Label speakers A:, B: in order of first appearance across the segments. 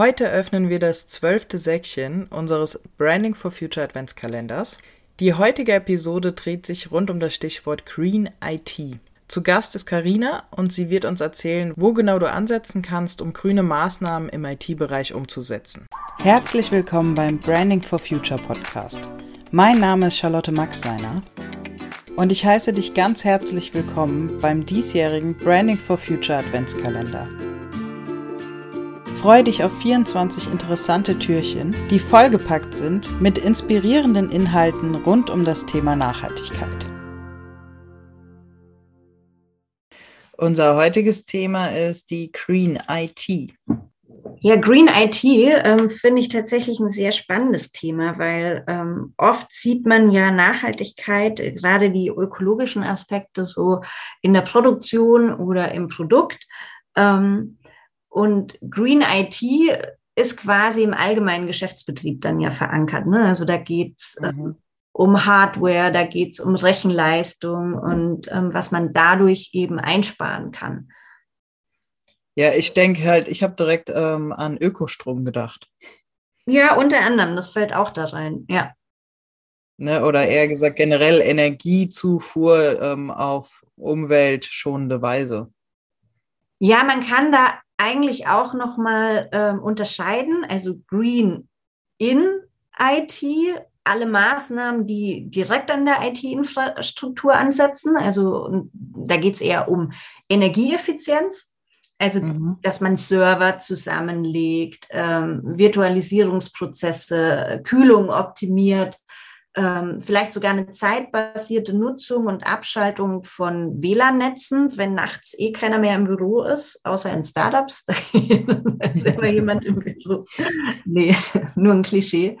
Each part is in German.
A: Heute öffnen wir das zwölfte Säckchen unseres Branding for Future Adventskalenders. Die heutige Episode dreht sich rund um das Stichwort Green IT. Zu Gast ist Karina und sie wird uns erzählen, wo genau du ansetzen kannst, um grüne Maßnahmen im IT-Bereich umzusetzen. Herzlich willkommen beim Branding for Future Podcast. Mein Name ist Charlotte Maxseiner und ich heiße dich ganz herzlich willkommen beim diesjährigen Branding for Future Adventskalender. Freue dich auf 24 interessante Türchen, die vollgepackt sind mit inspirierenden Inhalten rund um das Thema Nachhaltigkeit. Unser heutiges Thema ist die Green IT.
B: Ja, Green IT ähm, finde ich tatsächlich ein sehr spannendes Thema, weil ähm, oft sieht man ja Nachhaltigkeit, äh, gerade die ökologischen Aspekte so in der Produktion oder im Produkt. Ähm, und Green IT ist quasi im allgemeinen Geschäftsbetrieb dann ja verankert. Ne? Also da geht's äh, mhm. um Hardware, da geht's um Rechenleistung und ähm, was man dadurch eben einsparen kann.
A: Ja, ich denke halt, ich habe direkt ähm, an Ökostrom gedacht.
B: Ja, unter anderem, das fällt auch da rein, ja.
A: Ne, oder eher gesagt generell Energiezufuhr ähm, auf umweltschonende Weise.
B: Ja, man kann da eigentlich auch nochmal ähm, unterscheiden, also Green in IT, alle Maßnahmen, die direkt an der IT-Infrastruktur ansetzen. Also da geht es eher um Energieeffizienz, also mhm. dass man Server zusammenlegt, ähm, Virtualisierungsprozesse, Kühlung optimiert, ähm, vielleicht sogar eine zeitbasierte Nutzung und Abschaltung von WLAN-Netzen, wenn nachts eh keiner mehr im Büro ist, außer in Startups. Da ist immer jemand im Büro. Nee, nur ein Klischee.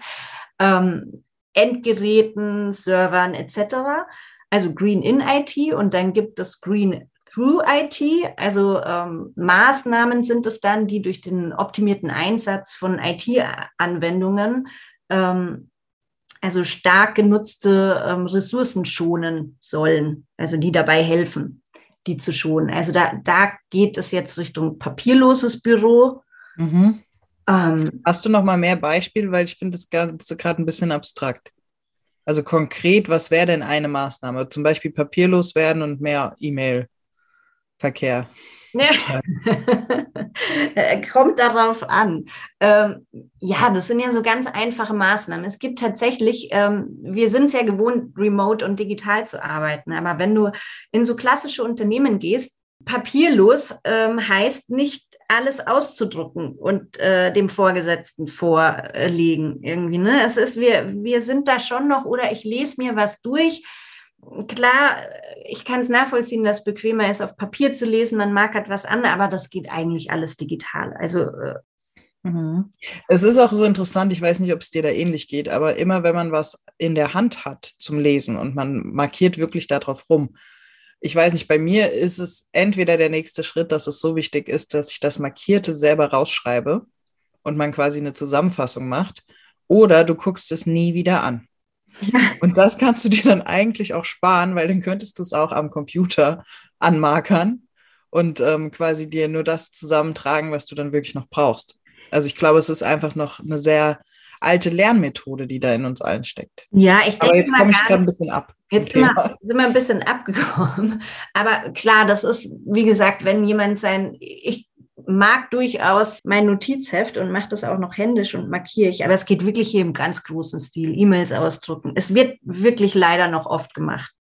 B: Ähm, Endgeräten, Servern etc. Also Green in IT und dann gibt es Green through IT. Also ähm, Maßnahmen sind es dann, die durch den optimierten Einsatz von IT-Anwendungen ähm, also stark genutzte ähm, Ressourcen schonen sollen, also die dabei helfen, die zu schonen. Also da, da geht es jetzt Richtung papierloses Büro.
A: Mhm. Ähm, Hast du noch mal mehr Beispiele, weil ich finde das Ganze gerade ein bisschen abstrakt. Also konkret, was wäre denn eine Maßnahme? Zum Beispiel papierlos werden und mehr E-Mail-Verkehr.
B: Ja. Kommt darauf an. Ähm, ja, das sind ja so ganz einfache Maßnahmen. Es gibt tatsächlich, ähm, wir sind sehr gewohnt, remote und digital zu arbeiten. Aber wenn du in so klassische Unternehmen gehst, papierlos ähm, heißt nicht alles auszudrucken und äh, dem Vorgesetzten vorlegen irgendwie. Ne? Es ist, wir, wir sind da schon noch, oder ich lese mir was durch klar, ich kann es nachvollziehen, dass es bequemer ist, auf Papier zu lesen. Man mag etwas an, aber das geht eigentlich alles digital. Also äh,
A: mhm. es ist auch so interessant, ich weiß nicht, ob es dir da ähnlich geht, aber immer wenn man was in der Hand hat zum Lesen und man markiert wirklich darauf rum, ich weiß nicht, bei mir ist es entweder der nächste Schritt, dass es so wichtig ist, dass ich das Markierte selber rausschreibe und man quasi eine Zusammenfassung macht, oder du guckst es nie wieder an. Und das kannst du dir dann eigentlich auch sparen, weil dann könntest du es auch am Computer anmarkern und ähm, quasi dir nur das zusammentragen, was du dann wirklich noch brauchst. Also ich glaube, es ist einfach noch eine sehr alte Lernmethode, die da in uns allen steckt.
B: Ja, ich denke.
A: Aber jetzt komme ich gerade ein bisschen ab.
B: Jetzt sind wir, sind wir, ein bisschen abgekommen. Aber klar, das ist, wie gesagt, wenn jemand sein, ich mag durchaus mein Notizheft und mache das auch noch händisch und markiere ich. Aber es geht wirklich hier im ganz großen Stil, E-Mails ausdrucken. Es wird wirklich leider noch oft gemacht.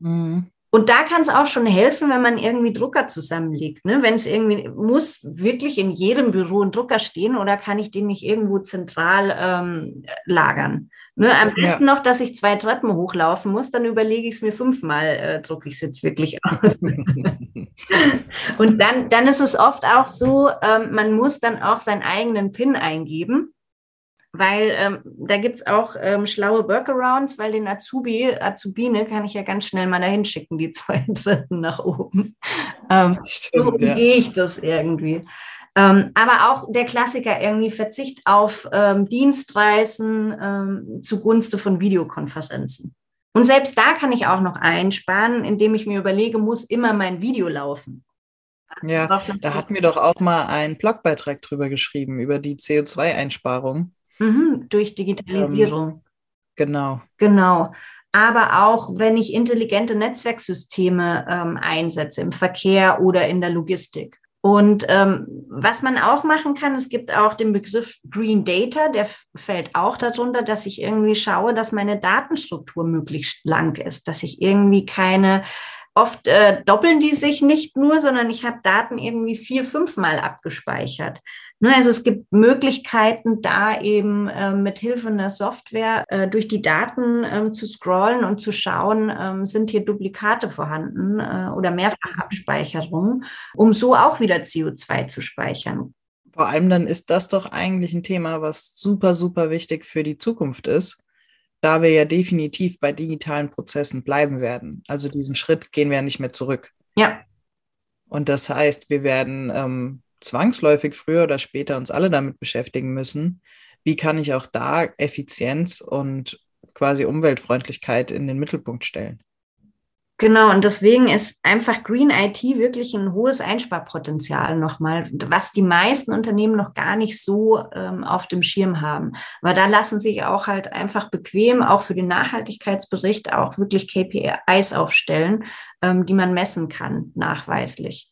B: Mhm. Und da kann es auch schon helfen, wenn man irgendwie Drucker zusammenlegt. Ne? Wenn es irgendwie, muss wirklich in jedem Büro ein Drucker stehen oder kann ich den nicht irgendwo zentral ähm, lagern? Ne? Am besten ja. noch, dass ich zwei Treppen hochlaufen muss, dann überlege ich es mir fünfmal, äh, drucke ich es jetzt wirklich aus. Und dann, dann ist es oft auch so, ähm, man muss dann auch seinen eigenen PIN eingeben weil ähm, da gibt es auch ähm, schlaue Workarounds, weil den Azubi, Azubine kann ich ja ganz schnell mal dahin schicken, die zwei Dritten nach oben. Ähm, stimmt, so ja. gehe ich das irgendwie. Ähm, aber auch der Klassiker irgendwie Verzicht auf ähm, Dienstreisen ähm, zugunsten von Videokonferenzen. Und selbst da kann ich auch noch einsparen, indem ich mir überlege, muss immer mein Video laufen.
A: Ja, da hatten wir doch auch mal einen Blogbeitrag drüber geschrieben, über die CO2-Einsparung.
B: Mhm, durch Digitalisierung. Ähm,
A: genau.
B: Genau. Aber auch wenn ich intelligente Netzwerksysteme ähm, einsetze im Verkehr oder in der Logistik. Und ähm, was man auch machen kann, es gibt auch den Begriff Green Data, der fällt auch darunter, dass ich irgendwie schaue, dass meine Datenstruktur möglichst lang ist, dass ich irgendwie keine Oft äh, doppeln die sich nicht nur, sondern ich habe Daten irgendwie vier, fünfmal abgespeichert. Ne, also es gibt Möglichkeiten, da eben äh, mit Hilfe einer Software äh, durch die Daten äh, zu scrollen und zu schauen, ähm, sind hier Duplikate vorhanden äh, oder Mehrfachabspeicherung, um so auch wieder CO2 zu speichern.
A: Vor allem dann ist das doch eigentlich ein Thema, was super, super wichtig für die Zukunft ist, da wir ja definitiv bei digitalen Prozessen bleiben werden. Also diesen Schritt gehen wir ja nicht mehr zurück.
B: Ja.
A: Und das heißt, wir werden ähm, zwangsläufig früher oder später uns alle damit beschäftigen müssen, wie kann ich auch da Effizienz und quasi Umweltfreundlichkeit in den Mittelpunkt stellen.
B: Genau, und deswegen ist einfach Green IT wirklich ein hohes Einsparpotenzial nochmal, was die meisten Unternehmen noch gar nicht so ähm, auf dem Schirm haben. Aber da lassen sich auch halt einfach bequem, auch für den Nachhaltigkeitsbericht, auch wirklich KPIs aufstellen, ähm, die man messen kann, nachweislich.